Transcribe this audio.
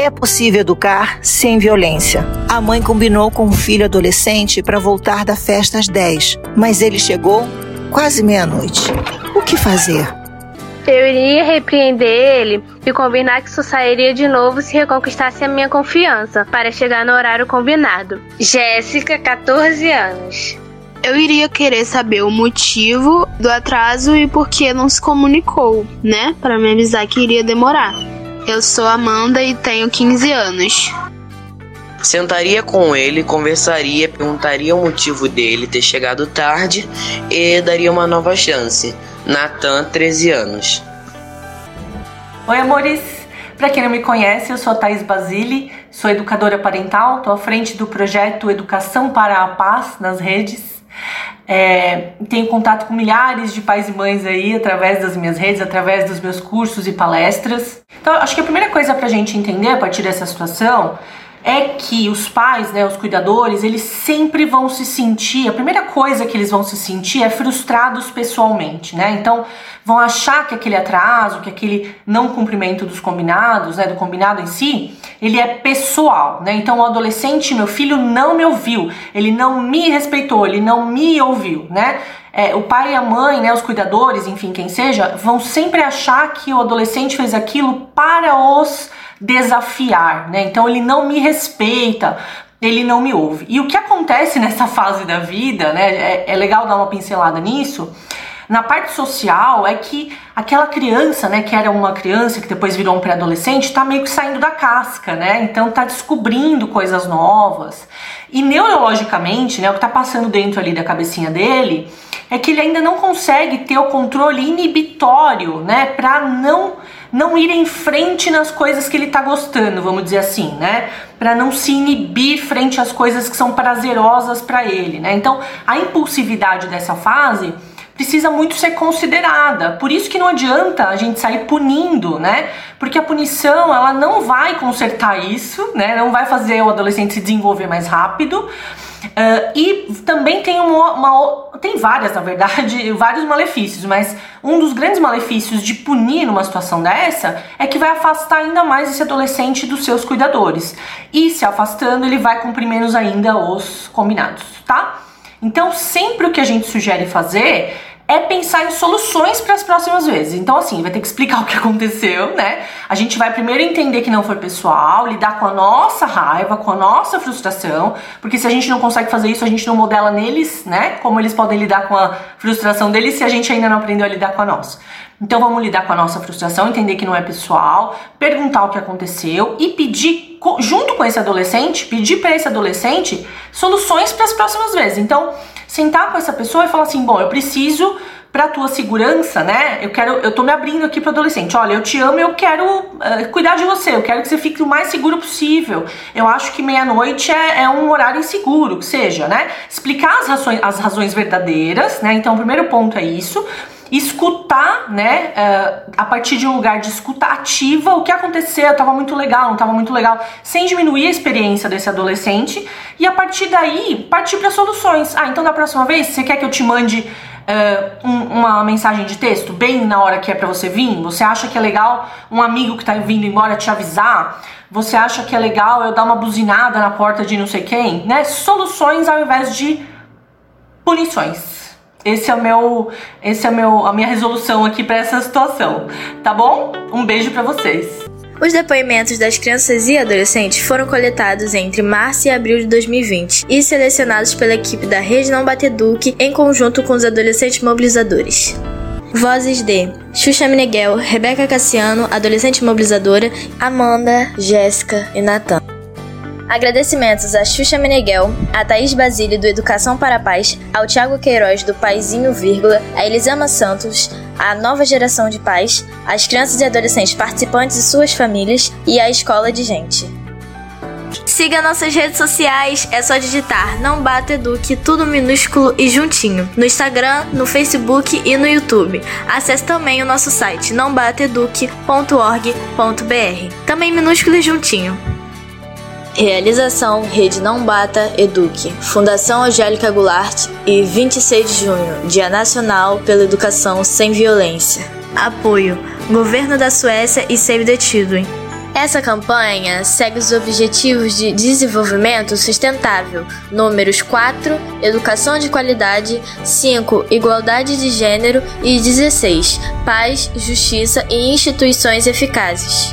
É possível educar sem violência. A mãe combinou com o filho adolescente para voltar da festa às 10, mas ele chegou quase meia-noite. O que fazer? Eu iria repreender ele e combinar que só sairia de novo se reconquistasse a minha confiança para chegar no horário combinado. Jéssica, 14 anos. Eu iria querer saber o motivo do atraso e por que não se comunicou, né? Para me avisar que iria demorar. Eu sou Amanda e tenho 15 anos. Sentaria com ele, conversaria, perguntaria o motivo dele ter chegado tarde e daria uma nova chance. Natan, 13 anos. Oi, amores! Para quem não me conhece, eu sou a Thais Basile, sou educadora parental, estou à frente do projeto Educação para a Paz nas redes. É, tenho contato com milhares de pais e mães aí através das minhas redes, através dos meus cursos e palestras. Então, acho que a primeira coisa para a gente entender a partir dessa situação é que os pais, né, os cuidadores, eles sempre vão se sentir, a primeira coisa que eles vão se sentir é frustrados pessoalmente, né? Então, vão achar que aquele atraso, que aquele não cumprimento dos combinados, né, do combinado em si, ele é pessoal, né? Então, o adolescente, meu filho, não me ouviu, ele não me respeitou, ele não me ouviu, né? É, o pai e a mãe, né, os cuidadores, enfim, quem seja, vão sempre achar que o adolescente fez aquilo para os desafiar, né? Então ele não me respeita, ele não me ouve. E o que acontece nessa fase da vida, né? É, é legal dar uma pincelada nisso. Na parte social é que aquela criança, né, que era uma criança que depois virou um pré-adolescente, tá meio que saindo da casca, né? Então tá descobrindo coisas novas. E neurologicamente, né, o que tá passando dentro ali da cabecinha dele é que ele ainda não consegue ter o controle inibitório, né, para não não ir em frente nas coisas que ele tá gostando, vamos dizer assim, né? Para não se inibir frente às coisas que são prazerosas para ele, né? Então, a impulsividade dessa fase precisa muito ser considerada. Por isso que não adianta a gente sair punindo, né? Porque a punição, ela não vai consertar isso, né? Não vai fazer o adolescente se desenvolver mais rápido. Uh, e também tem uma, uma, tem várias, na verdade, vários malefícios, mas um dos grandes malefícios de punir numa situação dessa é que vai afastar ainda mais esse adolescente dos seus cuidadores. E se afastando, ele vai cumprir menos ainda os combinados, tá? Então, sempre o que a gente sugere fazer é pensar em soluções para as próximas vezes. Então, assim, vai ter que explicar o que aconteceu, né? A gente vai primeiro entender que não foi pessoal, lidar com a nossa raiva, com a nossa frustração, porque se a gente não consegue fazer isso, a gente não modela neles, né? Como eles podem lidar com a frustração deles se a gente ainda não aprendeu a lidar com a nossa. Então, vamos lidar com a nossa frustração, entender que não é pessoal, perguntar o que aconteceu e pedir, junto com esse adolescente, pedir para esse adolescente soluções para as próximas vezes. Então, sentar com essa pessoa e falar assim: bom, eu preciso para tua segurança, né? Eu quero, eu tô me abrindo aqui pro adolescente. Olha, eu te amo, eu quero uh, cuidar de você. Eu quero que você fique o mais seguro possível. Eu acho que meia-noite é, é, um horário inseguro, que seja, né? Explicar as razões, as razões verdadeiras, né? Então, o primeiro ponto é isso escutar, né, uh, a partir de um lugar de escuta ativa, o que aconteceu, estava muito legal, não estava muito legal, sem diminuir a experiência desse adolescente, e a partir daí partir para soluções. Ah, então da próxima vez você quer que eu te mande uh, um, uma mensagem de texto bem na hora que é para você vir? Você acha que é legal um amigo que está vindo embora te avisar? Você acha que é legal eu dar uma buzinada na porta de não sei quem? Né? Soluções ao invés de punições. Esse é o meu, esse é o meu, a minha resolução aqui para essa situação, tá bom? Um beijo para vocês. Os depoimentos das crianças e adolescentes foram coletados entre março e abril de 2020 e selecionados pela equipe da Rede Não Bateduque em conjunto com os adolescentes mobilizadores. Vozes de Xuxa Meneghel, Rebeca Cassiano, adolescente mobilizadora, Amanda, Jéssica e Natan. Agradecimentos a Xuxa Meneghel, a Thaís Basile do Educação para a Paz, ao Tiago Queiroz do Paizinho Vírgula, a Elisama Santos, a nova geração de pais, as crianças e adolescentes participantes e suas famílias e a Escola de Gente. Siga nossas redes sociais, é só digitar Não Bata Eduque, tudo minúsculo e juntinho, no Instagram, no Facebook e no YouTube. Acesse também o nosso site nãobateduque.org.br, também minúsculo e juntinho. Realização Rede Não Bata Eduque, Fundação Angélica Goulart e 26 de junho, Dia Nacional pela Educação Sem Violência. Apoio Governo da Suécia e Save the Children. Essa campanha segue os Objetivos de Desenvolvimento Sustentável, números 4, Educação de Qualidade, 5, Igualdade de Gênero e 16, Paz, Justiça e Instituições Eficazes.